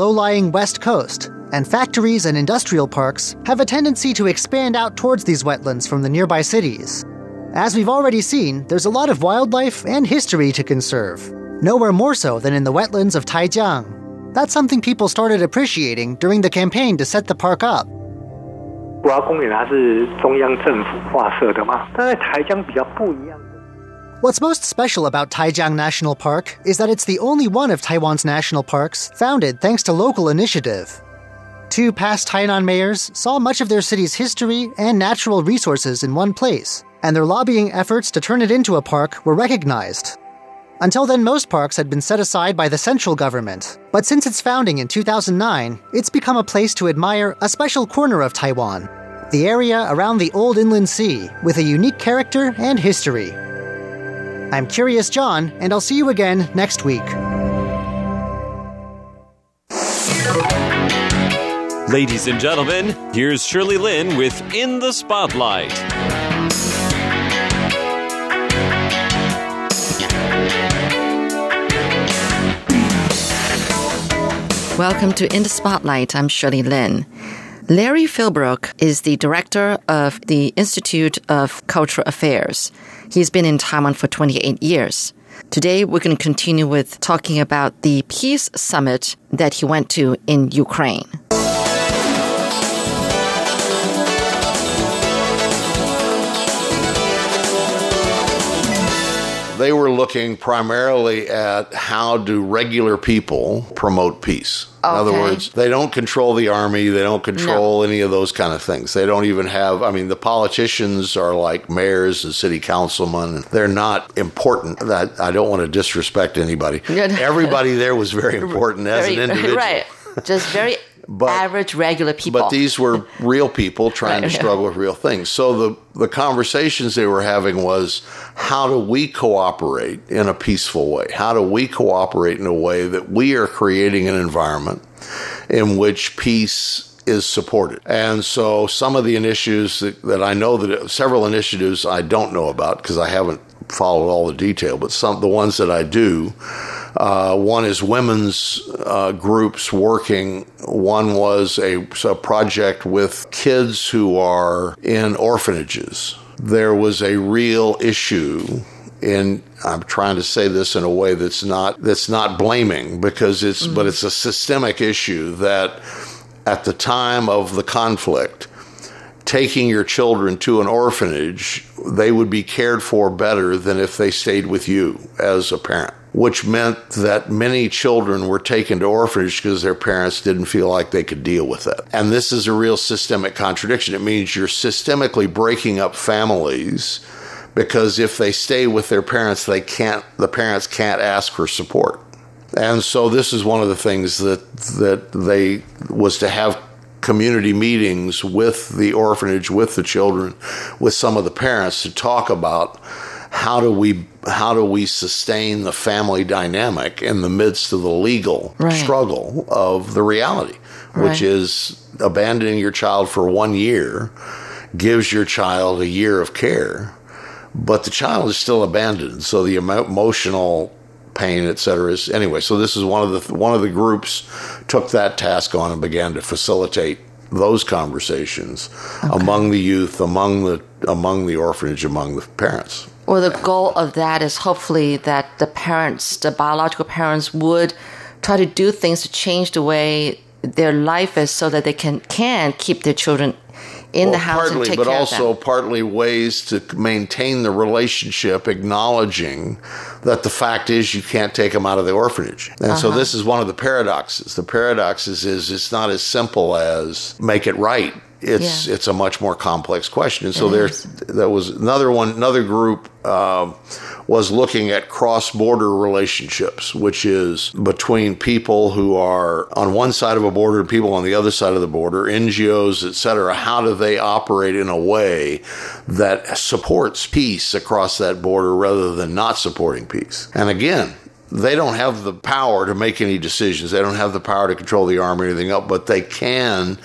low-lying west coast, and factories and industrial parks have a tendency to expand out towards these wetlands from the nearby cities. As we've already seen, there's a lot of wildlife and history to conserve, nowhere more so than in the wetlands of Taijiang. That's something people started appreciating during the campaign to set the park up. 国家公园它是中央政府划设的嘛，但在台江比较不一样。 What's most special about Taijiang National Park is that it's the only one of Taiwan's national parks founded thanks to local initiative. Two past Tainan mayors saw much of their city's history and natural resources in one place, and their lobbying efforts to turn it into a park were recognized. Until then, most parks had been set aside by the central government, but since its founding in 2009, it's become a place to admire a special corner of Taiwan, the area around the old inland sea with a unique character and history. I'm Curious John, and I'll see you again next week. Ladies and gentlemen, here's Shirley Lin with In the Spotlight. Welcome to In the Spotlight. I'm Shirley Lin. Larry Philbrook is the director of the Institute of Cultural Affairs. He's been in Taiwan for 28 years. Today, we're going to continue with talking about the peace summit that he went to in Ukraine. They were looking primarily at how do regular people promote peace. In other words, they don't control the army, they don't control any of those kind of things. They don't even have, I mean, the politicians are like mayors and city councilmen. They're not important. That I don't want to disrespect anybody. Everybody there was very important as Very- an individual. Right. Just very But- average, regular people. But these were real people trying to Right. struggle with real things. So the the conversations they were having was how do we cooperate in a peaceful way? How do we cooperate in a way that we are creating an environment in which peace is supported. And so some of the initiatives that, that I know that several initiatives I don't know about because I haven't followed all the detail, but some the ones that I do uh, one is women's uh, groups working. One was a, a project with kids who are in orphanages. There was a real issue in I'm trying to say this in a way that's not that's not blaming because it's but it's a systemic issue that at the time of the conflict taking your children to an orphanage, they would be cared for better than if they stayed with you as a parent. Which meant that many children were taken to orphanage because their parents didn't feel like they could deal with it. And this is a real systemic contradiction. It means you're systemically breaking up families because if they stay with their parents, they can't, the parents can't ask for support. And so this is one of the things that, that they was to have community meetings with the orphanage, with the children, with some of the parents to talk about how do we how do we sustain the family dynamic in the midst of the legal Right. struggle of the reality, which Right. is abandoning your child for one year gives your child a year of care, but the child is still abandoned. So the emo- emotional pain, et cetera, is anyway. So this is one of the one of the groups took that task on and began to facilitate those conversations among the youth, among the among the orphanage, among the parents. Well, the goal of that is hopefully that the parents, the biological parents, would try to do things to change the way their life is, so that they can can keep their children in the Well, house and partly, take but care also of them. partly ways to maintain the relationship, acknowledging that the fact is you can't take them out of the orphanage. And Uh-huh. so this is one of the paradoxes. The paradoxes is it's not as simple as make it right. It's Yeah. it's a much more complex question. And so there's that was another one. Another group um, was looking at cross border relationships, which is between people who are on one side of a border and people on the other side of the border, NGOs, et cetera. How do they operate in a way that supports peace across that border rather than not supporting peace? And again, they don't have the power to make any decisions. They don't have the power to control the army or anything else, but they can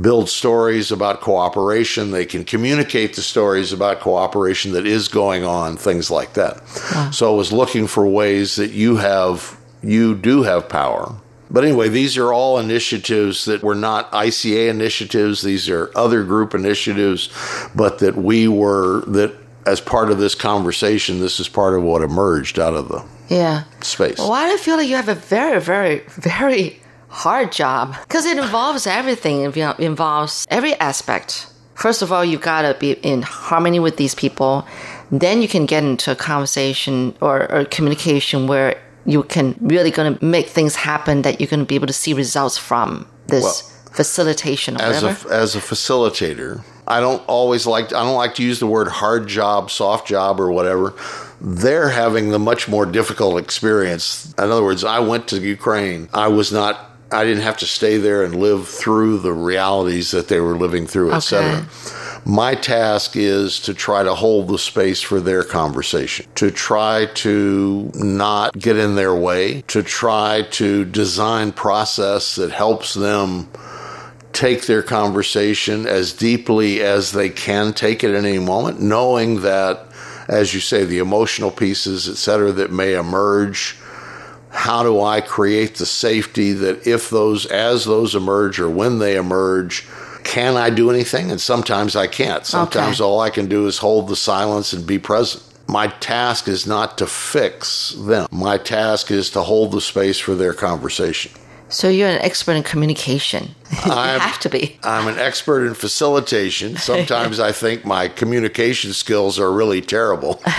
build stories about cooperation. They can communicate the stories about cooperation that is going on, things like that. So I was looking for ways that you have, you do have power But anyway, these are all initiatives that were not ICA initiatives. These are other group initiatives, but that we were, that as part of this conversation, this is part of what emerged out of the Yeah. space. Why do I feel like you have a very, very, very hard job? Because it involves everything. It involves every aspect. First of all, you gotta be in harmony with these people. Then you can get into a conversation or, or communication where you can really gonna make things happen that you're gonna be able to see results from this Well, facilitation or as a as a facilitator, I don't always like I don't like to use the word hard job, soft job, or whatever. They're having the much more difficult experience. In other words, I went to Ukraine. I was not. I didn't have to stay there and live through the realities that they were living through, etc. My task is to try to hold the space for their conversation, to try to not get in their way, to try to design process that helps them take their conversation as deeply as they can take it at any moment, knowing that, as you say, the emotional pieces, et cetera, that may emerge. How do I create the safety that if those, as those emerge or when they emerge, can I do anything? And sometimes I can't. Sometimes Okay. all I can do is hold the silence and be present. My task is not to fix them. My task is to hold the space for their conversation. So you're an expert in communication. you I'm- have to be. I'm an expert in facilitation. Sometimes I think my communication skills are really terrible.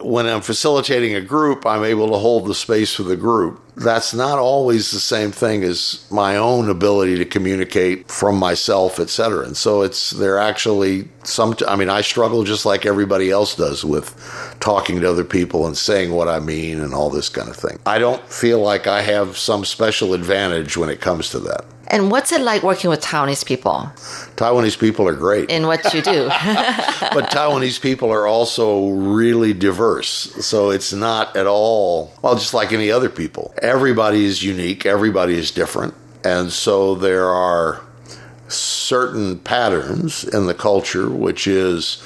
when I'm facilitating a group, I'm able to hold the space for the group. That's not always the same thing as my own ability to communicate from myself, et cetera. And so it's, they're actually some, I mean, I struggle just like everybody else does with talking to other people and saying what I mean and all this kind of thing. I don't feel like I have some special advantage when it comes to that. And what's it like working with Taiwanese people Taiwanese people are great. in what you do? but Taiwanese people are also really diverse. So it's not at all, well, just like any other people. Everybody is unique, everybody is different. And so there are certain patterns in the culture, which is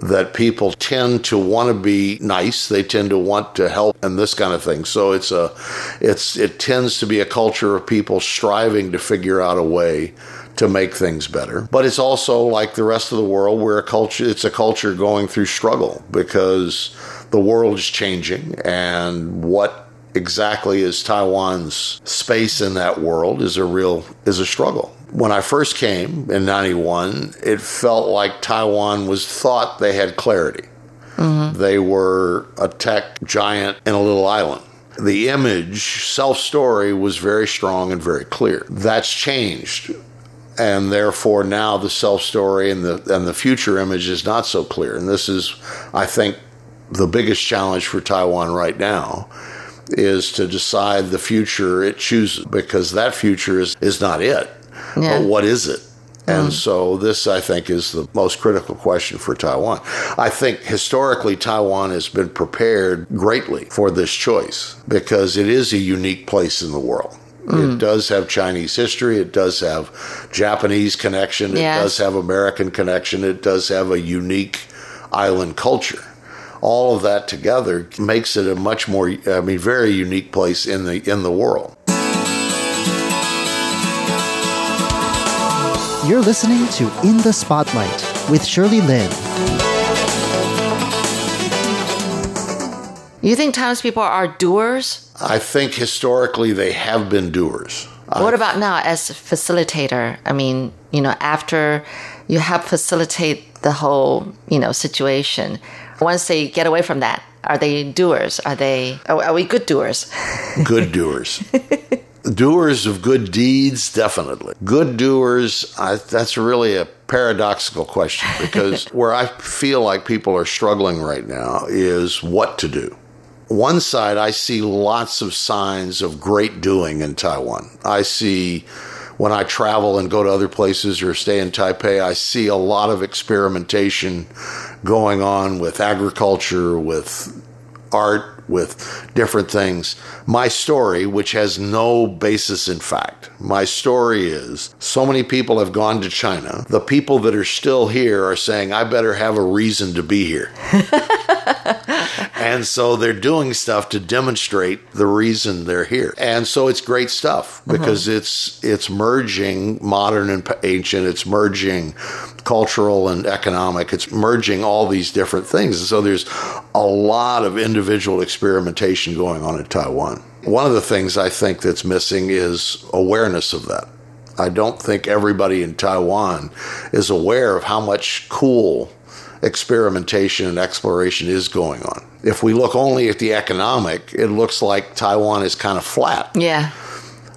that people tend to want to be nice they tend to want to help and this kind of thing so it's a it's it tends to be a culture of people striving to figure out a way to make things better but it's also like the rest of the world where a culture it's a culture going through struggle because the world is changing and what exactly is Taiwan's space in that world is a real is a struggle. When I first came in 91, it felt like Taiwan was thought they had clarity. Mm-hmm. They were a tech giant in a little island. The image, self story, was very strong and very clear. That's changed. And therefore, now the self story and the, and the future image is not so clear. And this is, I think, the biggest challenge for Taiwan right now is to decide the future it chooses because that future is, is not it. Yeah. But what is it? Mm. And so this, I think, is the most critical question for Taiwan. I think historically Taiwan has been prepared greatly for this choice because it is a unique place in the world. It mm. does have Chinese history. It does have Japanese connection. It does have American connection. It does have a unique island culture. All of that together makes it a much more, I mean, very unique place in the in the world. You're listening to In the Spotlight with Shirley Lin. you think Taiwanese people are doers? I think historically they have been doers. What about now as a facilitator? I mean, you know, after you help facilitate the whole, you know, situation, once they get away from that, are they doers? Are they, are, are we good doers? Good doers. doers of good deeds, definitely. Good doers, I, that's really a paradoxical question because where I feel like people are struggling right now is what to do. One side, I see lots of signs of great doing in Taiwan. I see when I travel and go to other places or stay in Taipei, I see a lot of experimentation going on with agriculture, with art, with different things. My story, which has no basis in fact, my story is so many people have gone to China. The people that are still here are saying, I better have a reason to be here. And so they're doing stuff to demonstrate the reason they're here. And so it's great stuff mm-hmm. because it's it's merging modern and ancient, it's merging cultural and economic, it's merging all these different things. And so there's a lot of individual experimentation going on in Taiwan. One of the things I think that's missing is awareness of that. I don't think everybody in Taiwan is aware of how much cool experimentation and exploration is going on. If we look only at the economic, it looks like Taiwan is kind of flat. Yeah.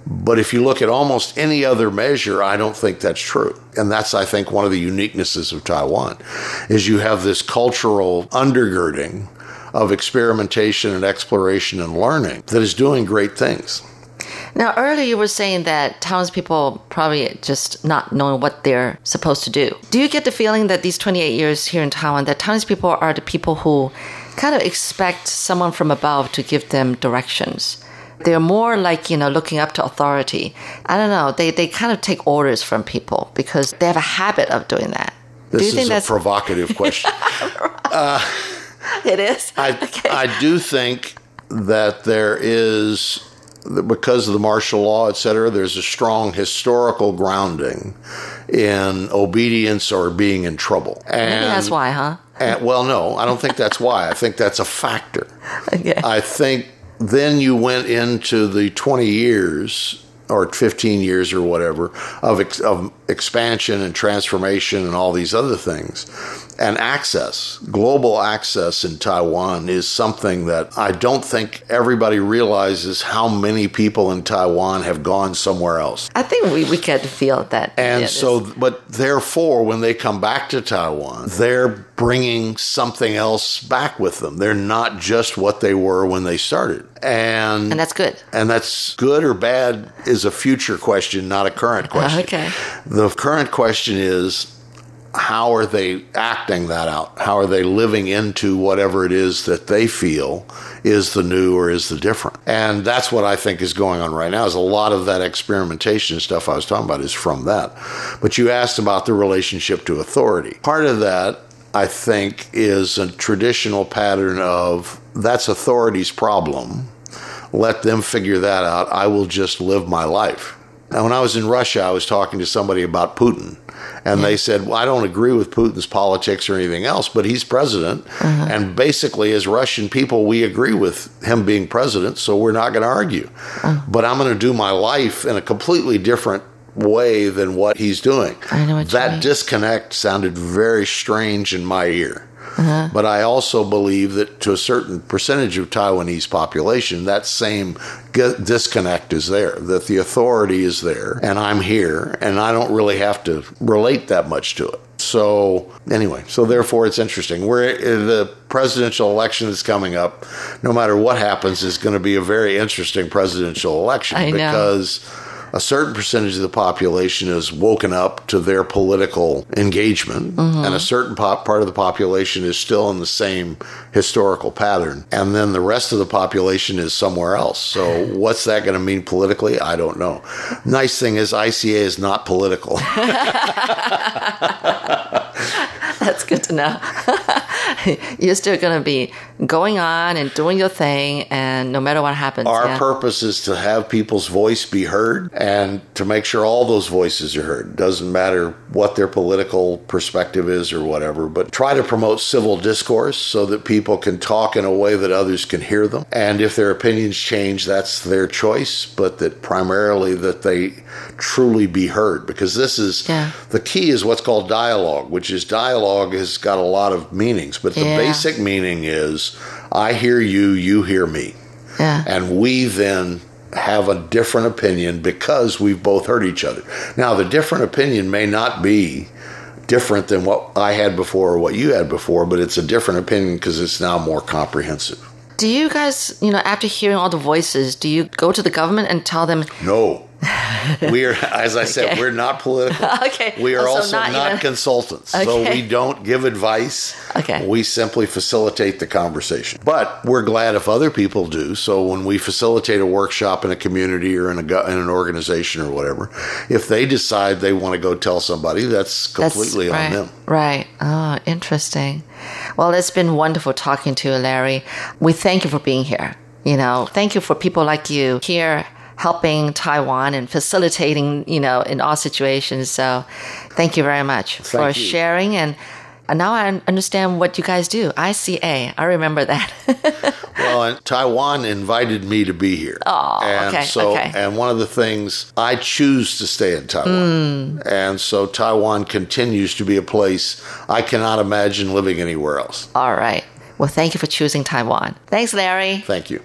But if you look at almost any other measure, I don't think that's true. And that's, I think, one of the uniquenesses of Taiwan is you have this cultural undergirding of experimentation and exploration and learning that is doing great things. Now, earlier you were saying that Taiwan people probably just not knowing what they're supposed to do. Do you get the feeling that these 28 years here in Taiwan, that Taiwan people are the people who kind of expect someone from above to give them directions? They're more like, you know, looking up to authority. I don't know. They, they kind of take orders from people because they have a habit of doing that. This do you is think a that's provocative question. it is? I, Okay. I do think that there is, because of the martial law, et cetera, there's a strong historical grounding in obedience or being in trouble. And, Maybe that's why, huh? and- well, no, I don't think that's why. I think that's a factor. Okay. I think then you went into the 20 years or 15 years or whatever of, ex- of expansion and transformation and all these other things. And access, global access in Taiwan is something that I don't think everybody realizes how many people in Taiwan have gone somewhere else. I think we, we get to feel that. And yeah, so, but therefore, when they come back to Taiwan, they're bringing something else back with them. They're not just what they were when they started. And, and that's good. and that's good or bad is a future question, not a current question. Okay. The current question is how are they acting that out? How are they living into whatever it is that they feel is the new or is the different? And that's what I think is going on right now. Is a lot of that experimentation stuff I was talking about is from that. But you asked about the relationship to authority. Part of that I think is a traditional pattern of that's authority's problem. Let them figure that out. I will just live my life. Now, when I was in Russia, I was talking to somebody about Putin, and they said, Well, I don't agree with Putin's politics or anything else, but he's president. Uh-huh. And basically, as Russian people, we agree with him being president, so we're not going to argue. Uh-huh. But I'm going to do my life in a completely different way than what he's doing. I know what that disconnect sounded very strange in my ear. Uh-huh. But I also believe that to a certain percentage of Taiwanese population, that same g- disconnect is there, that the authority is there, and I'm here, and I don't really have to relate that much to it. So, anyway, so therefore it's interesting. We're, the presidential election is coming up. No matter what happens, is going to be a very interesting presidential election I know. A certain percentage of the population is woken up to their political engagement, Mm-hmm. and a certain pop, part of the population is still in the same historical pattern, and then the rest of the population is somewhere else. So, what's that going to mean politically? I don't know. Nice thing is, ICA is not political. That's good to know. You're still going to be going on and doing your thing, and no matter what happens. Our yeah. purpose is to have people's voice be heard and to make sure all those voices are heard. Doesn't matter what their political perspective is or whatever, but try to promote civil discourse so that people can talk in a way that others can hear them. And if their opinions change, that's their choice, but that primarily that they truly be heard because this is Yeah. the key is what's called dialogue, which is dialogue has got a lot of meanings, but the Yeah. basic meaning is I hear you, you hear me. Yeah. And we then have a different opinion because we've both heard each other. Now, the different opinion may not be different than what I had before or what you had before, but it's a different opinion because it's now more comprehensive. Do you guys, you know, after hearing all the voices, do you go to the government and tell them, No. we are, as I said, Okay. we're not political. Okay. We are Oh, so also not not, even- consultants. So we don't give advice. Okay. We simply facilitate the conversation. But we're glad if other people do. So when we facilitate a workshop in a community or in a in an organization or whatever, if they decide they want to go tell somebody, that's That's completely right, on them. Right. Oh, interesting. Well, it's been wonderful talking to you, Larry. We thank you for being here. You know, thank you for people like you here helping Taiwan and facilitating, you know, in all situations. So thank you very much for you. sharing and and now I understand what you guys do. ICA. I remember that. Well, and Taiwan invited me to be here. Oh, and okay, so okay. and one of the things I choose to stay in Taiwan. Hmm. And so Taiwan continues to be a place I cannot imagine living anywhere else. all right. Well, thank you for choosing Taiwan. Thanks, Larry. Thank you.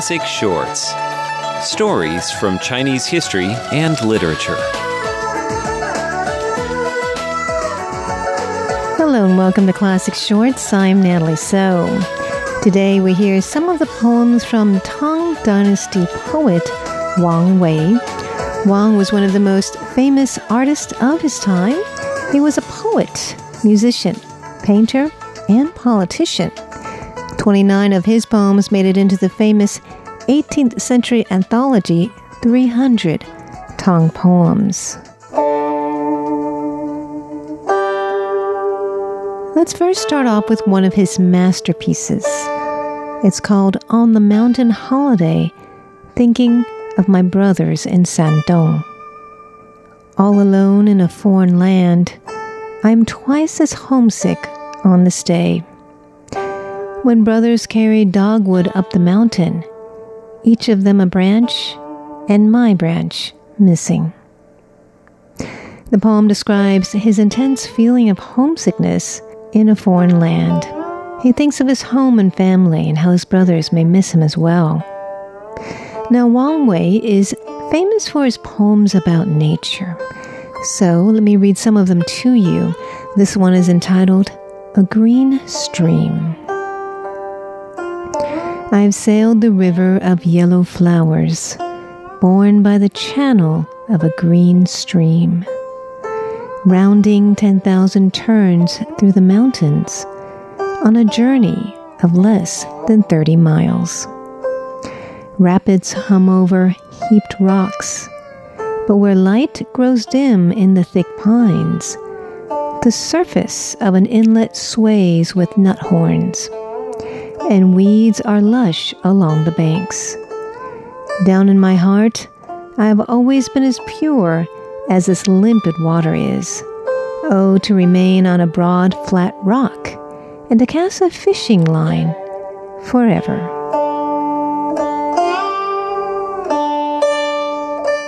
Classic Shorts Stories from Chinese history and literature. Hello and welcome to Classic Shorts. I'm Natalie So. Today we hear some of the poems from Tang Dynasty poet Wang Wei. Wang was one of the most famous artists of his time. He was a poet, musician, painter, and politician. 29 of his poems made it into the famous 18th century anthology 300 Tang Poems. Let's first start off with one of his masterpieces. It's called On the Mountain Holiday Thinking of My Brothers in Shandong. All alone in a foreign land, I'm twice as homesick on this day. When brothers carried dogwood up the mountain, each of them a branch, and my branch missing. The poem describes his intense feeling of homesickness in a foreign land. He thinks of his home and family and how his brothers may miss him as well. Now, Wang Wei is famous for his poems about nature. So, let me read some of them to you. This one is entitled A Green Stream. I've sailed the river of yellow flowers, borne by the channel of a green stream rounding 10,000 turns through the mountains on a journey of less than 30 miles. Rapids hum over heaped rocks, but where light grows dim in the thick pines, the surface of an inlet sways with nut horns, and weeds are lush along the banks. Down in my heart, I have always been as pure as this limpid water is. Oh, to remain on a broad, flat rock and to cast a fishing line forever.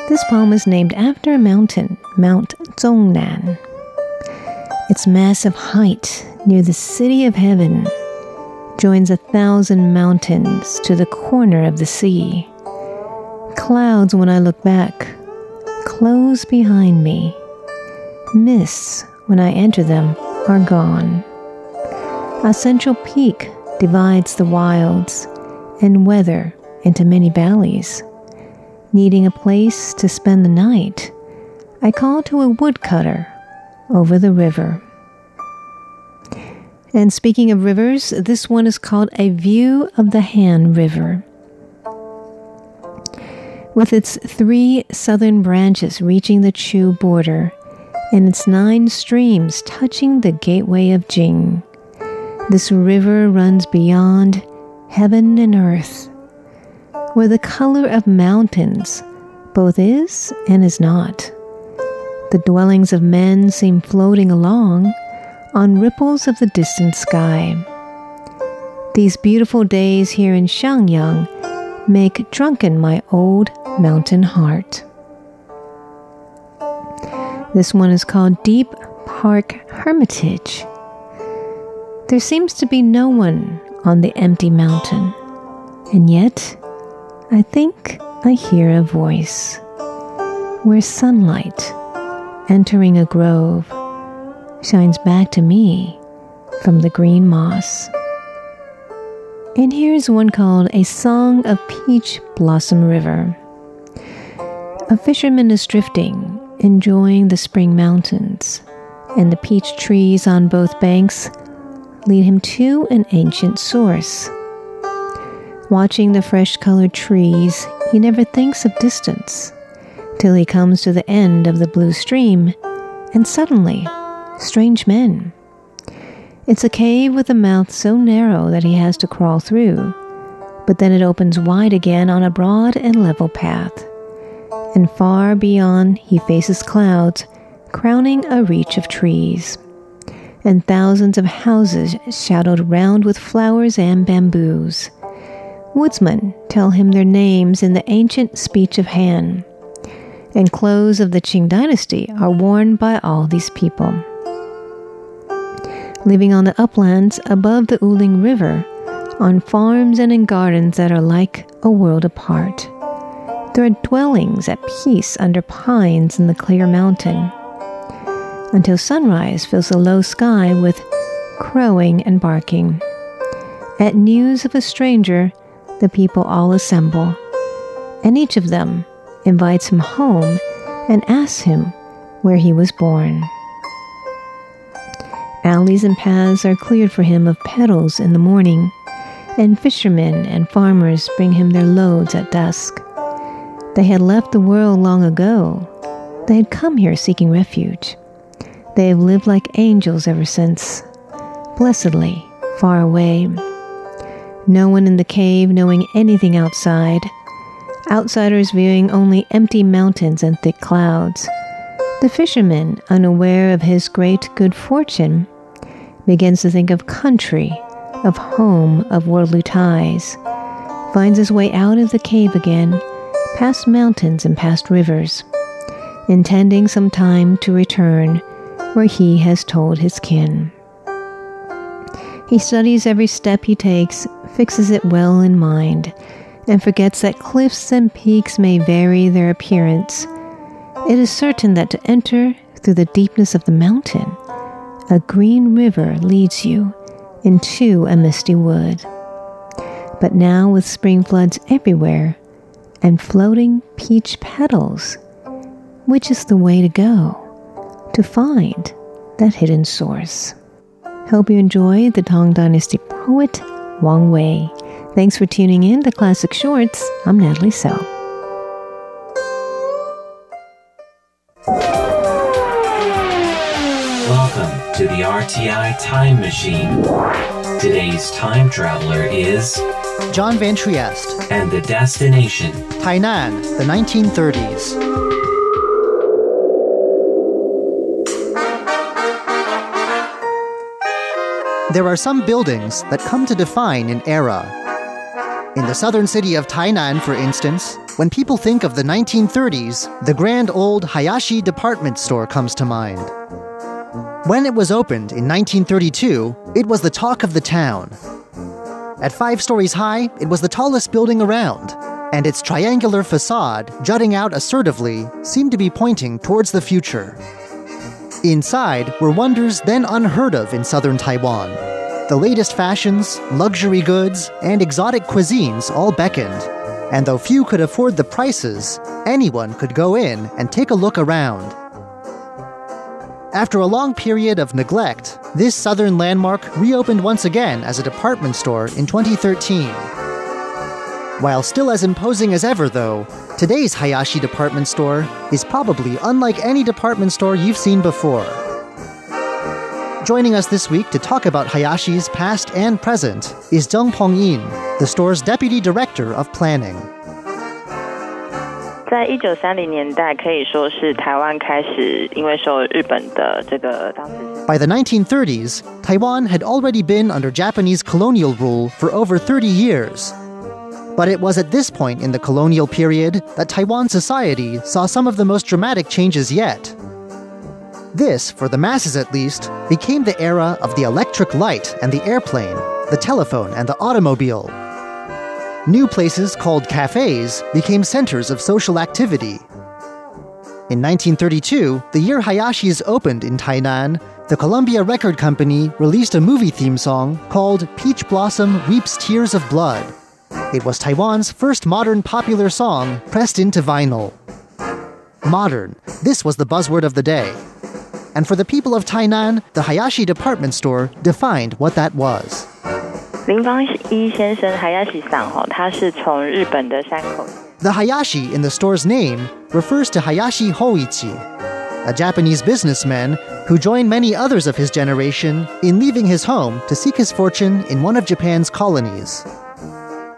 This poem is named after a mountain, Mount Zhongnan. Its massive height near the city of heaven joins a thousand mountains to the corner of the sea. Clouds, when I look back, close behind me. Mists, when I enter them, are gone. A central peak divides the wilds and weather into many valleys. Needing a place to spend the night, I call to a woodcutter over the river. And speaking of rivers, this one is called A View of the Han River. With its three southern branches reaching the Chu border and its nine streams touching the gateway of Jing, this river runs beyond heaven and earth, where the color of mountains both is and is not. The dwellings of men seem floating along on ripples of the distant sky. These beautiful days here in Xiangyang make drunken my old mountain heart. This one is called Deer Park Hermitage. There seems to be no one on the empty mountain, and yet I think I hear a voice where sunlight entering a grove shines back to me from the green moss. And here's one called A Song of Peach Blossom River. A fisherman is drifting, enjoying the spring mountains, and the peach trees on both banks lead him to an ancient source. Watching the fresh colored trees, he never thinks of distance till he comes to the end of the blue stream, and suddenly, strange men it's a cave with a mouth so narrow that he has to crawl through, but then it opens wide again on a broad and level path. And far beyond, he faces clouds, crowning a reach of trees, and thousands of houses shadowed round with flowers and bamboos. Woodsmen tell him their names in the ancient speech of Han, and clothes of the Qin dynasty are worn by all these people living on the uplands above the Wuling River, on farms and in gardens that are like a world apart. There are dwellings at peace under pines in the clear mountain. Until sunrise fills the low sky with crowing and barking. At news of a stranger, the people all assemble, and each of them invites him home and asks him where he was born. Alleys and paths are cleared for him of petals in the morning, and fishermen and farmers bring him their loads at dusk. They had left the world long ago. They had come here seeking refuge. They have lived like angels ever since, blessedly far away. No one in the cave knowing anything outside. Outsiders viewing only empty mountains and thick clouds. The fisherman, unaware of his great good fortune, begins to think of country, of home, of worldly ties, finds his way out of the cave again, past mountains and past rivers, intending some time to return where he has told his kin. He studies every step he takes, fixes it well in mind, and forgets that cliffs and peaks may vary their appearance. It is certain that to enter through the deepness of the mountain a green river leads you into a misty wood. But now, with spring floods everywhere and floating peach petals, which is the way to go to find that hidden source? Hope you enjoy the Tang Dynasty poet Wang Wei. Thanks for tuning in to Classic Shorts. I'm Natalie So. To the RTI Time Machine. Today's time traveler is John Van Trieste. And the destination Tainan, the 1930s. There are some buildings that come to define an era. In the southern city of Tainan, for instance, when people think of the 1930s, the grand old Hayashi department store comes to mind. When it was opened in 1932, it was the talk of the town. At five stories high, it was the tallest building around, and its triangular facade, jutting out assertively, seemed to be pointing towards the future. Inside were wonders then unheard of in southern Taiwan. The latest fashions, luxury goods, and exotic cuisines all beckoned. And though few could afford the prices, anyone could go in and take a look around. After a long period of neglect, this southern landmark reopened once again as a department store in 2013. While still as imposing as ever, though, today's Hayashi department store is probably unlike any department store you've seen before. Joining us this week to talk about Hayashi's past and present is Deng Pengyin, the store's deputy director of planning. 在一九三零年代，可以说是台湾开始因为受日本的这个当时。By the 1930s, Taiwan had already been under Japanese colonial rule for over 30 years. But it was at this point in the colonial period that Taiwan society saw some of the most dramatic changes yet. This, for the masses at least, became the era of the electric light and the airplane, the telephone and the automobile. New places called cafes became centers of social activity. In 1932, the year Hayashi's opened in Tainan, the Columbia Record Company released a movie theme song called Peach Blossom Weeps Tears of Blood. It was Taiwan's first modern popular song pressed into vinyl. Modern, this was the buzzword of the day. And for the people of Tainan, the Hayashi department store defined what that was. The Hayashi in the store's name refers to Hayashi Hoichi, a Japanese businessman who joined many others of his generation in leaving his home to seek his fortune in one of Japan's colonies.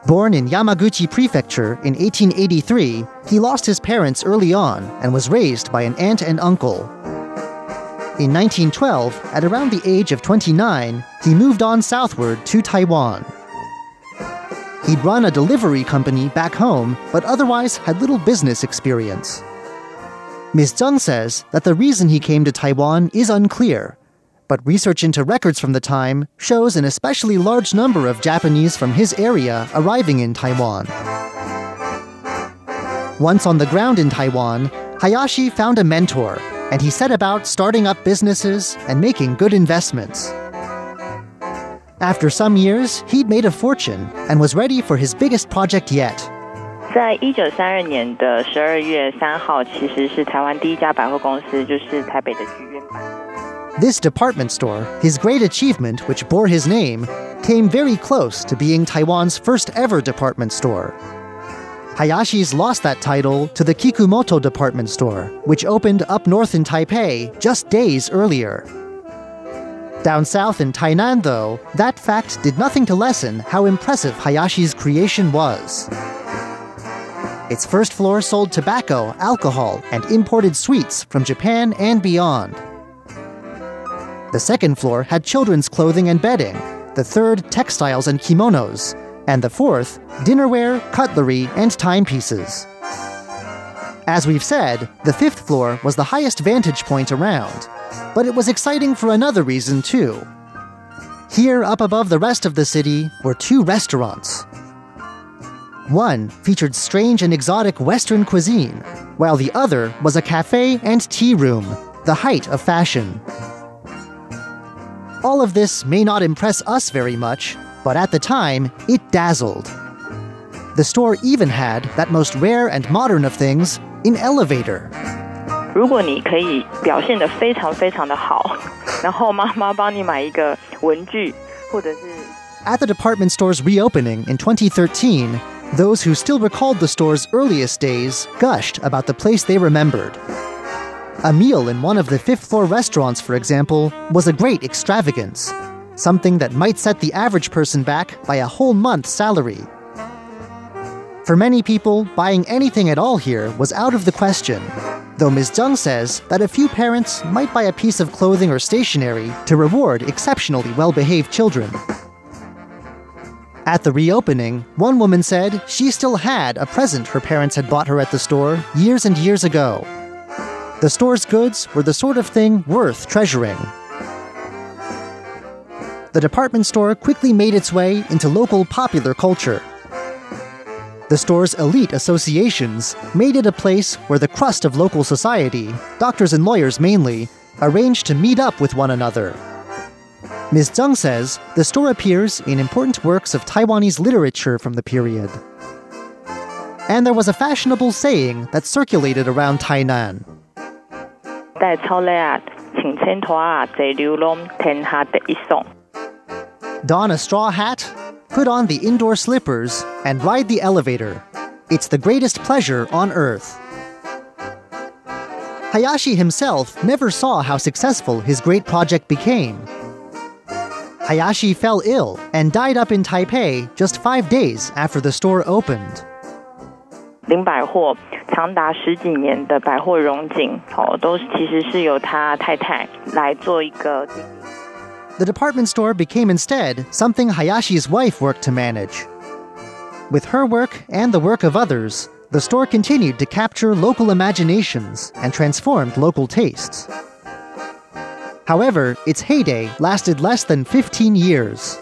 Born in Yamaguchi Prefecture in 1883, he lost his parents early on and was raised by an aunt and uncle. In 1912, at around the age of 29, he moved on southward to Taiwan. He'd run a delivery company back home, but otherwise had little business experience. Ms. Zheng says that the reason he came to Taiwan is unclear, but research into records from the time shows an especially large number of Japanese from his area arriving in Taiwan. Once on the ground in Taiwan, Hayashi found a mentor and he set about starting up businesses and making good investments. After some years, he'd made a fortune and was ready for his biggest project yet. 在一九三二年的十二月三号，其实是台湾第一家百货公司，就是台北的剧院版。This department store, his great achievement, which bore his name, came very close to being Taiwan's first ever department store. Hayashi's lost that title to the Kikumoto department store, which opened up north in Taipei just days earlier. Down south in Tainan, though, that fact did nothing to lessen how impressive Hayashi's creation was. Its first floor sold tobacco, alcohol, and imported sweets from Japan and beyond. The second floor had children's clothing and bedding, the third, textiles and kimonos, and the fourth, dinnerware, cutlery, and timepieces. As we've said, the fifth floor was the highest vantage point around, but it was exciting for another reason too. Here, up above the rest of the city, were two restaurants. One featured strange and exotic Western cuisine, while the other was a cafe and tea room, the height of fashion. All of this may not impress us very much, but at the time, it dazzled. The store even had that most rare and modern of things an elevator. 如果你可以表现得非常非常的好，然后妈妈帮你买一个文具，或者是 At the department store's reopening in 2013, those who still recalled the store's earliest days gushed about the place they remembered. A meal in one of the fifth floor restaurants, for example, was a great extravagance, something that might set the average person back by a whole month's salary. For many people, buying anything at all here was out of the question, though Ms. Zheng says that a few parents might buy a piece of clothing or stationery to reward exceptionally well behaved children. At the reopening, one woman said she still had a present her parents had bought her at the store years and years ago. The store's goods were the sort of thing worth treasuring The department store quickly made its way into local popular culture. The store's elite associations made it a place where the crust of local society, doctors and lawyers mainly, arranged to meet up with one another. Ms. Zheng says the store appears in important works of Taiwanese literature from the period. And there was a fashionable saying that circulated around Tainan. 戴草履啊，穿青拖啊，坐流浪天下第一爽。 Don a straw hat, put on the indoor slippers, and ride the elevator. It's the greatest pleasure on earth. Hayashi himself never saw how successful his great project became. Hayashi fell ill and died up in Taipei just five days after the store opened. 林百货长达十几年的百货荣景，哦，都其实是由他太太来做一个经营。 The department store became instead something Hayashi's wife worked to manage. With her work and the work of others, the store continued to capture local imaginations and transformed local tastes. However, its heyday lasted less than 15 years.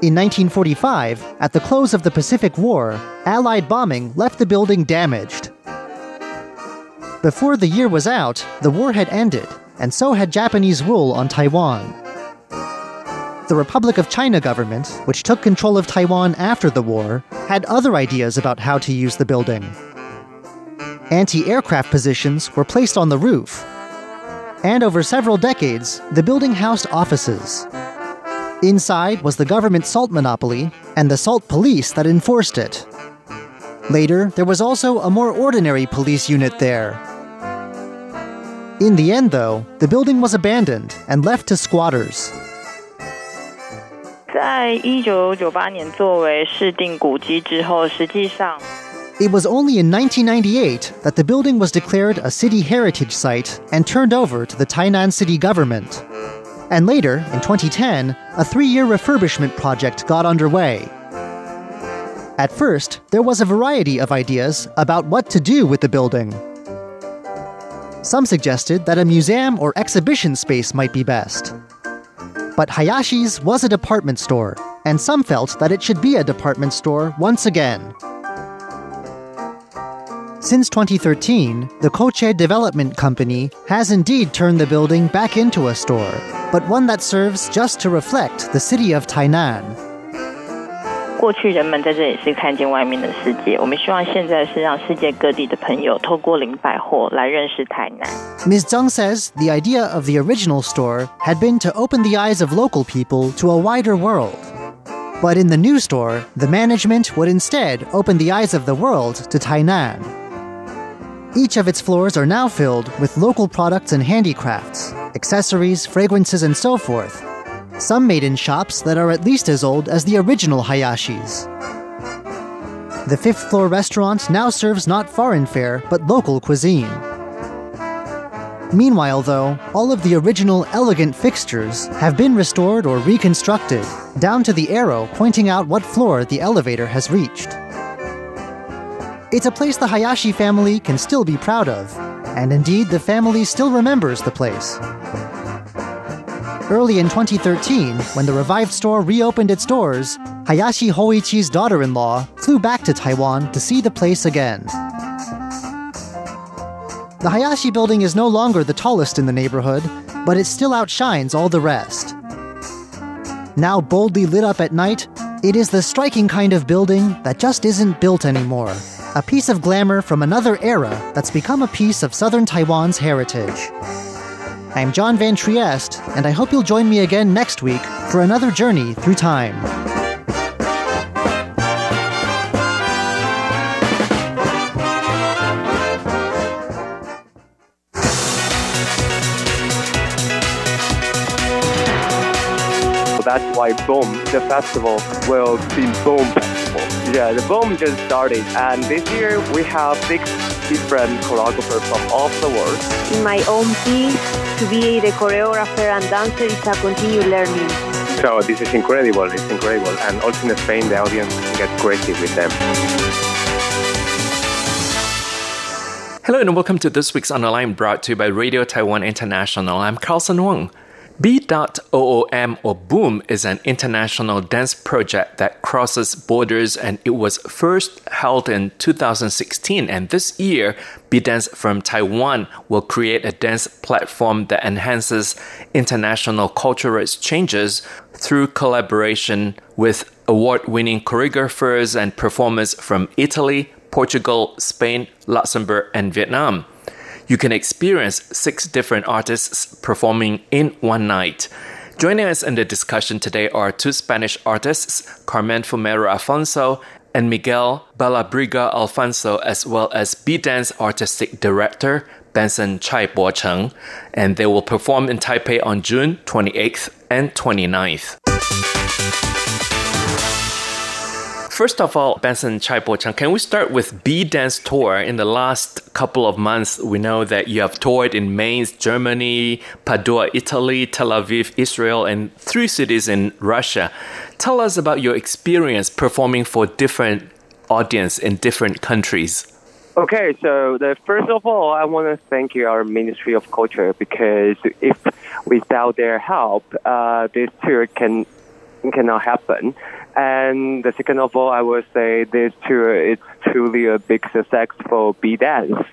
In 1945, at the close of the Pacific War, Allied bombing left the building damaged. Before the year was out, the war had ended, and so had Japanese rule on Taiwan. The Republic of China government, which took control of Taiwan after the war, had other ideas about how to use the building. Anti aircraft positions were placed on the roof. And over several decades, the building housed offices. Inside was the government salt monopoly and the salt police that enforced it. Later, there was also a more ordinary police unit there. In the end, though, the building was abandoned and left to squatters. 在一九九八年作为市定古迹之后，实际上 It was only in 1998 that the building was declared a city heritage site and turned over to the Tainan city government. And later, in 2010, a three year refurbishment project got underway. At first, there was a variety of ideas about what to do with the building. Some suggested that a museum or exhibition space might be best. But Hayashi's was a department store, and some felt that it should be a department store once again. Since 2013, the Koche Development Company has indeed turned the building back into a store, but one that serves just to reflect the city of Tainan. 过去人们在这里是看见外面的世界，我们希望现在是让世界各地的朋友透过林百货来认识台南。Ms. Zhang says the idea of the original store had been to open the eyes of local people to a wider world. But in the new store, the management would instead open the eyes of the world to Tainan. Each of its floors are now filled with local products and handicrafts, accessories, fragrances, and so forth. some made in shops that are at least as old as the original Hayashis. The fifth floor restaurant now serves not foreign fare, but local cuisine. Meanwhile, though, all of the original elegant fixtures have been restored or reconstructed, down to the arrow pointing out what floor the elevator has reached. It's a place the Hayashi family can still be proud of, and indeed the family still remembers the place. Early in 2013, when the revived store reopened its doors, Hayashi Hoichi's daughter in law flew back to Taiwan to see the place again. The Hayashi building is no longer the tallest in the neighborhood, but it still outshines all the rest. Now boldly lit up at night, it is the striking kind of building that just isn't built anymore. A piece of glamour from another era that's become a piece of southern Taiwan's heritage. I'm John Van Trieste, and I hope you'll join me again next week for another journey through time. That's why Boom, the festival, will be Boom Festival. Yeah, the Boom just started, and this year we have six different choreographers from all over the world. In my own piece, to be the choreographer and dancer is a continued learning. So this is incredible. It's incredible, and also in Spain, the audience gets crazy with them. Hello and welcome to this week's Online brought to you by Radio Taiwan International. I'm Carlson Wong. B.OOM or Boom is an international dance project that crosses borders and it was first held in 2016 and this year B Dance from Taiwan will create a dance platform that enhances international cultural exchanges through collaboration with award-winning choreographers and performers from Italy, Portugal, Spain, Luxembourg and Vietnam. You can experience six different artists performing in one night. Joining us in the discussion today are two Spanish artists, Carmen Fumero Alfonso and Miguel Balabriga Alfonso, as well as B Dance artistic director Benson Chai Bocheng, and they will perform in Taipei on June 28th and 29th. First of all, Benson Chai Bo Chang, can we start with B Dance Tour? In the last couple of months, we know that you have toured in Mainz, Germany, Padua, Italy, Tel Aviv, Israel, and three cities in Russia. Tell us about your experience performing for different audience in different countries. Okay, so the, first of all, I want to thank you, our Ministry of Culture, because if without their help, uh, this tour can cannot happen. And the second of all, I would say this tour is truly a big success for B Dance.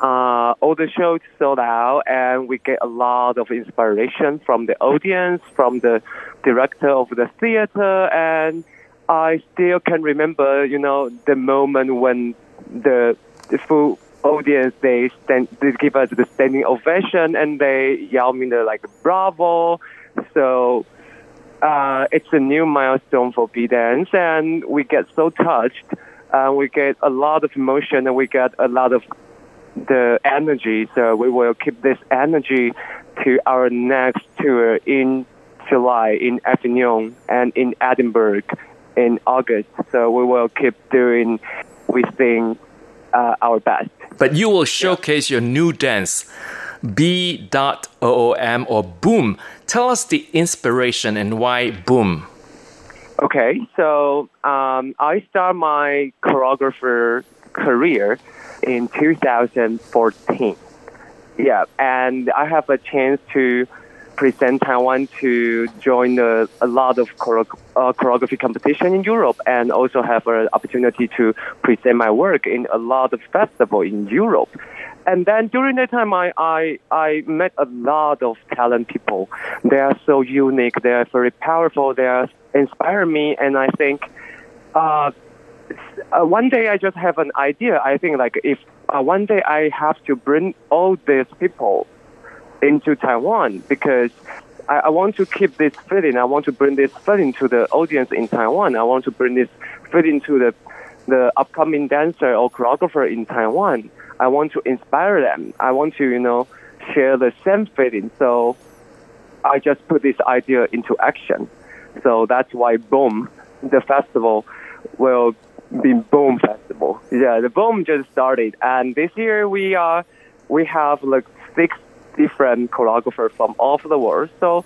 Uh, all the shows sold out, and we get a lot of inspiration from the audience, from the director of the theater, and I still can remember, you know, the moment when the, the full audience they stand, they give us the standing ovation, and they yell me the like bravo. So uh, it's a new milestone for B Dance, and we get so touched. Uh, we get a lot of emotion, and we get a lot of the energy. So we will keep this energy to our next tour in July in Avignon and in Edinburgh in August. So we will keep doing, we think, uh, our best. But you will showcase yeah. your new dance. B.OOM or Boom. Tell us the inspiration and why Boom. Okay, so um, I start my choreographer career in 2014. Yeah, and I have a chance to present Taiwan to join a, a lot of uh, choreography competition in Europe and also have an opportunity to present my work in a lot of festival in Europe. And then during that time, I, I, I met a lot of talent people. They are so unique. They are very powerful. They are inspire me. And I think, uh, uh, one day I just have an idea. I think like if uh, one day I have to bring all these people into Taiwan because I, I want to keep this feeling. I want to bring this feeling to the audience in Taiwan. I want to bring this feeling to the the upcoming dancer or choreographer in Taiwan. I want to inspire them. I want to, you know, share the same feeling. So I just put this idea into action. So that's why Boom, the festival, will be Boom Festival. Yeah, the Boom just started, and this year we are we have like six different choreographers from all over the world. So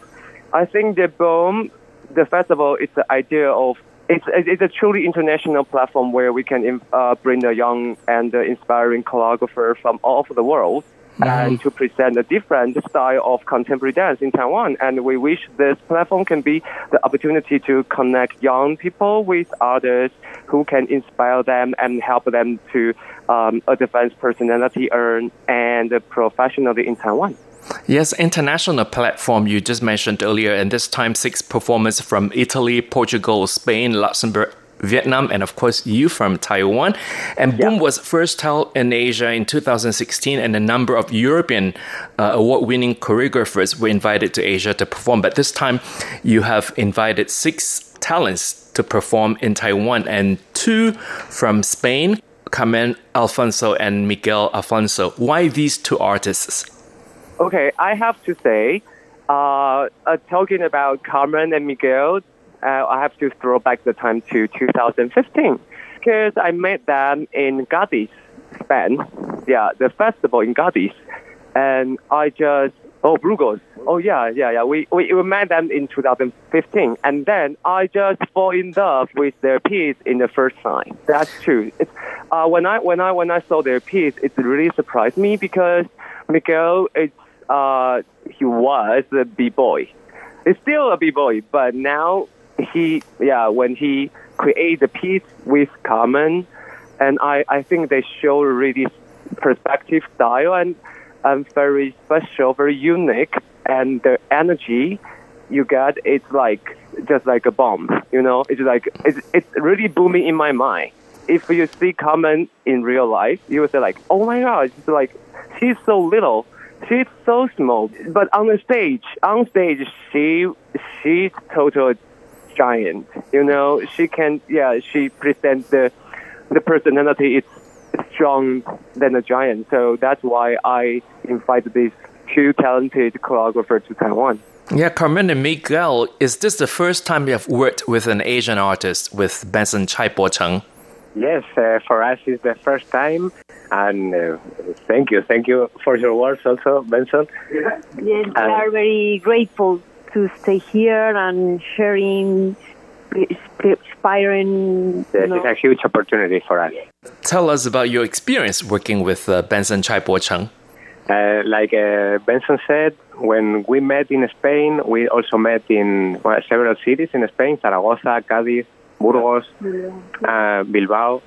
I think the Boom, the festival, is the idea of it's, it's a truly international platform where we can uh, bring the young and inspiring choreographers from all over the world. And to present a different style of contemporary dance in Taiwan. And we wish this platform can be the opportunity to connect young people with others who can inspire them and help them to um, advance personality earn and professionally in Taiwan. Yes, international platform you just mentioned earlier, and this time six performers from Italy, Portugal, Spain, Luxembourg, Vietnam, and of course you from Taiwan. And Boom was first held in Asia in 2016, and a number of European uh, award-winning choreographers were invited to Asia to perform. But this time, you have invited six talents to perform in Taiwan, and two from Spain, Carmen Alfonso and Miguel Alfonso. Why these two artists? Okay, I have to say, uh, uh, talking about Carmen and Miguel, uh, I have to throw back the time to 2015 because I met them in Cádiz, Spain. Yeah, the festival in Cádiz, and I just oh Burgos. Oh yeah, yeah, yeah. We, we we met them in 2015, and then I just fall in love with their piece in the first time. That's true. It's, uh, when I when I when I saw their piece, it really surprised me because Miguel it's uh, he was a b-boy. He's still a b-boy, but now he, yeah, when he create the piece with Carmen, and I, I think they show really perspective style and, and very special, very unique, and the energy you get, it's like just like a bomb, you know. It's like it's it's really booming in my mind. If you see Carmen in real life, you will say like, oh my god, it's like she's so little she's so small, but on the stage, on stage, she she's total giant. You know, she can yeah, she presents the the personality is strong than a giant. So that's why I invited these two talented choreographers to Taiwan. Yeah, Carmen and Miguel, is this the first time you have worked with an Asian artist with Benson Chai Po Cheng? Yes, uh, for us it's the first time, and uh, thank you, thank you for your words also, Benson. Yes, we are very grateful to stay here and sharing, inspiring. This is a huge opportunity for us. Tell us about your experience working with uh, Benson Chai Po Cheng. Uh, like uh, Benson said, when we met in Spain, we also met in well, several cities in Spain Zaragoza, Cádiz, Burgos, uh, Bilbao,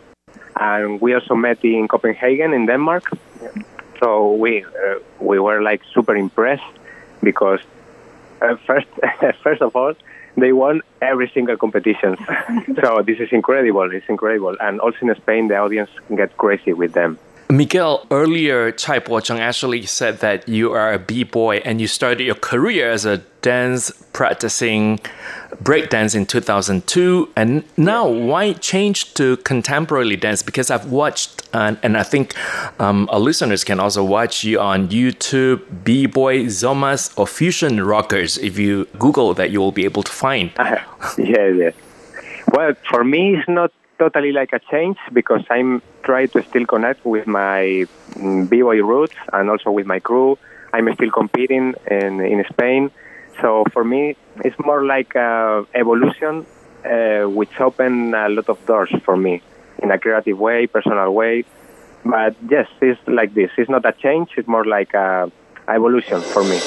and we also met in Copenhagen, in Denmark. So we uh, we were like super impressed because uh, first first of all they won every single competition. so this is incredible. It's incredible, and also in Spain the audience get crazy with them. Miguel, earlier Chai Po Cheng actually said that you are a b-boy and you started your career as a dance practicing breakdance in 2002 and now why change to contemporary dance? Because i've watched and, and i think um, our listeners can also watch you on youtube b-boy zomas or fusion rockers. If you google that you will be able to find. Yeah yeah. Well for me it's not totally like a change because i'm trying to still connect with my mm, b-boy roots and also with my crew i'm still competing in, in spain so for me, it's more like a evolution, uh, which opened a lot of doors for me in a creative way, personal way. But yes, it's like this. It's not a change. It's more like a evolution for me.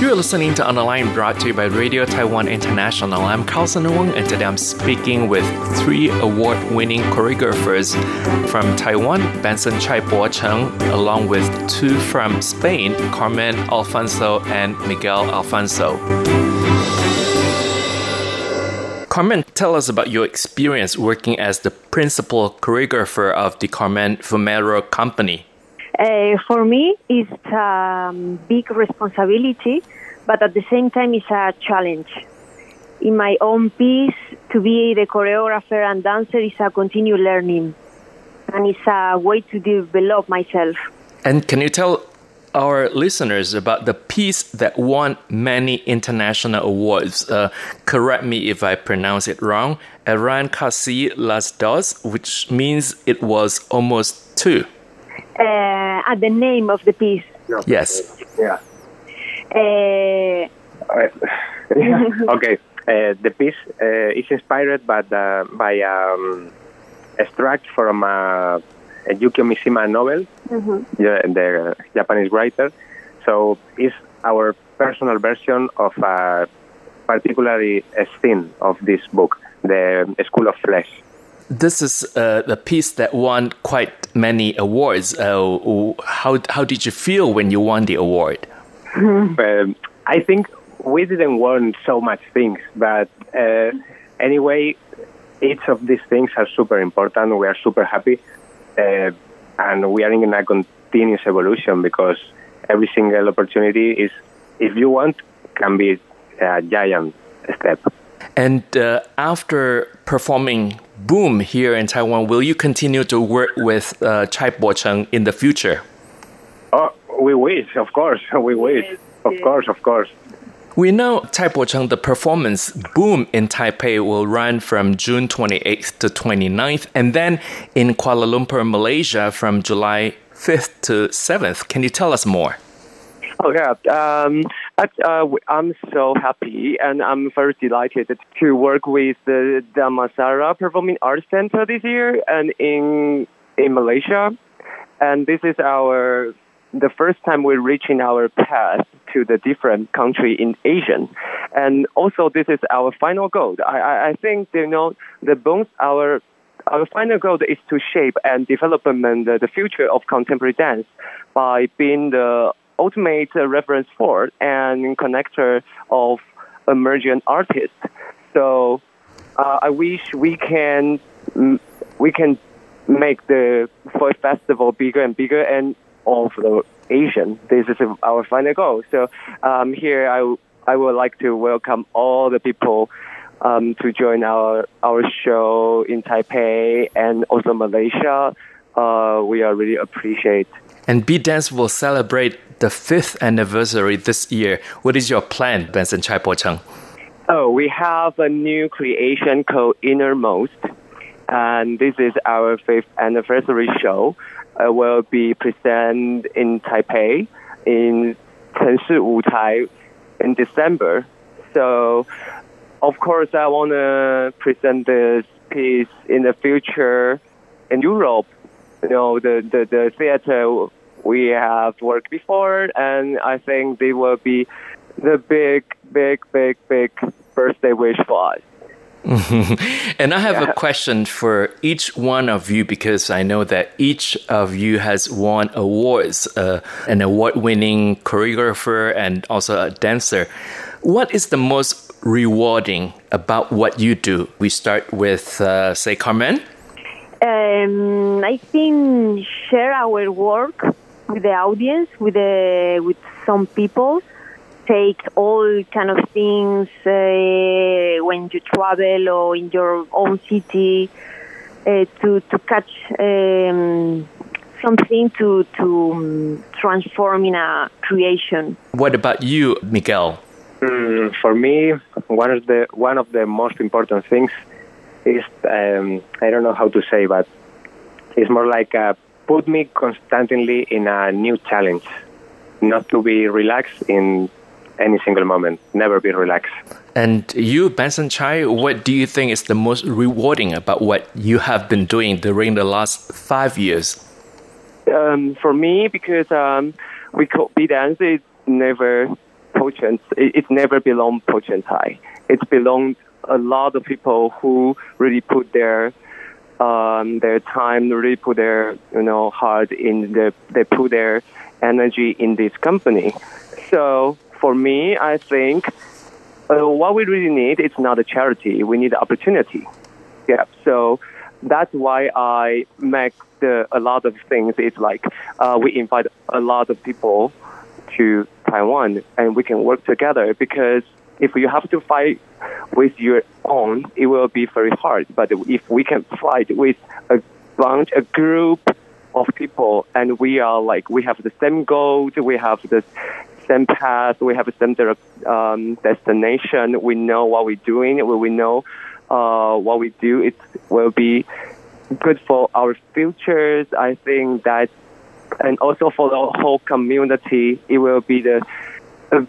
You're listening to On Line brought to you by Radio Taiwan International. I'm Carlson Wong, and today I'm speaking with three award winning choreographers from Taiwan, Benson Chai Po Cheng, along with two from Spain, Carmen Alfonso and Miguel Alfonso. Carmen, tell us about your experience working as the principal choreographer of the Carmen Fumero Company. Uh, for me, it's a um, big responsibility, but at the same time, it's a challenge. In my own piece, to be the choreographer and dancer is a continued learning, and it's a way to develop myself. And can you tell our listeners about the piece that won many international awards? Uh, correct me if I pronounce it wrong. Eran Casi Las Dos, which means it was almost two uh, at the name of the piece. Yes. Yeah. Uh, okay. Uh, the piece uh, is inspired by, the, by um, extract from a, a Yukio Mishima novel, mm-hmm. the, the Japanese writer. So it's our personal version of a particularly a scene of this book, the School of Flesh this is uh, the piece that won quite many awards. Uh, how how did you feel when you won the award? Um, I think we didn't win so much things, but uh, anyway, each of these things are super important. We are super happy, uh, and we are in a continuous evolution because every single opportunity is, if you want, can be a giant step. And uh, after performing Boom here in Taiwan, will you continue to work with uh, Chai Po Cheng in the future? Oh, we wish, of course. We wish. Of course, of course. We know Chai Po Cheng, the performance Boom in Taipei will run from June 28th to 29th, and then in Kuala Lumpur, Malaysia from July 5th to 7th. Can you tell us more? Oh yeah, um, uh, I'm so happy and I'm very delighted to work with the Damansara Performing Arts Center this year and in in Malaysia, and this is our the first time we're reaching our path to the different country in Asia, and also this is our final goal. I I, I think you know the bones our our final goal is to shape and development the future of contemporary dance by being the ultimate reference for and connector of emerging artists. So uh, I wish we can we can make the Foy festival bigger and bigger and of the Asian. This is our final goal. So um, here I, I would like to welcome all the people um, to join our our show in Taipei and also Malaysia. Uh, we are really appreciate And B Dance will celebrate the fifth anniversary this year. What is your plan, Benson Chai Po Cheng? Oh, we have a new creation called Innermost, and this is our fifth anniversary show. Uh, will be presented in Taipei in Chenshi Wutai in December. So, of course, I want to present this piece in the future in Europe. You know, the, the, the theater we have worked before, and I think they will be the big, big, big, big birthday wish for us. and I have yeah. a question for each one of you because I know that each of you has won awards uh, an award winning choreographer and also a dancer. What is the most rewarding about what you do? We start with, uh, say, Carmen. Um, I think share our work with the audience, with the with some people take all kind of things uh, when you travel or in your own city uh, to to catch um, something to to um, transform in a creation. What about you, Miguel? Mm, for me, one of the one of the most important things is um, I don't know how to say, but it's more like uh, put me constantly in a new challenge, not to be relaxed in any single moment. Never be relaxed. And you, Benson Chai, what do you think is the most rewarding about what you have been doing during the last five years? Um, for me, because um, we call Dance is never potent. It, it never belonged potent high. It belonged a lot of people who really put their um, their time, really put their you know heart in the they put their energy in this company. So for me, I think uh, what we really need is not a charity. We need opportunity. Yeah. So that's why I make the, a lot of things. It's like uh, we invite a lot of people to Taiwan, and we can work together. Because if you have to fight with your own, it will be very hard. But if we can fight with a bunch, a group of people, and we are like we have the same goals, we have the same path, we have the same um, destination. We know what we're doing. We know uh, what we do. It will be good for our futures. I think that, and also for the whole community, it will be the a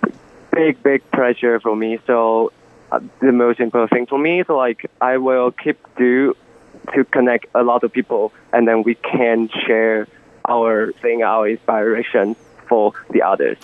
big, big pleasure for me. So uh, the most important thing for me is like I will keep do to connect a lot of people, and then we can share our thing, our inspiration for the others.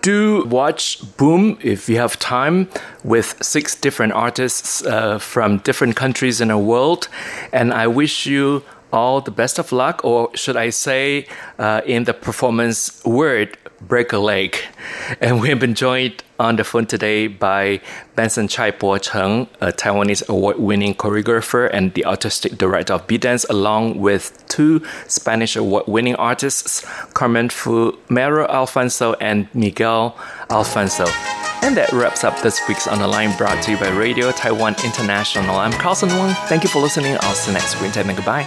Do watch Boom if you have time with six different artists uh, from different countries in the world. And I wish you all the best of luck, or should I say, uh, in the performance word, break a leg. And we have been joined on the phone today by Benson Chai Po Cheng, a Taiwanese award winning choreographer and the artistic director of B Dance, along with two Spanish award winning artists, Carmen Fu, Mero Alfonso, and Miguel Alfonso. And that wraps up this week's On the Line brought to you by Radio Taiwan International. I'm Carlson Wong. Thank you for listening. I'll see you next week. And goodbye.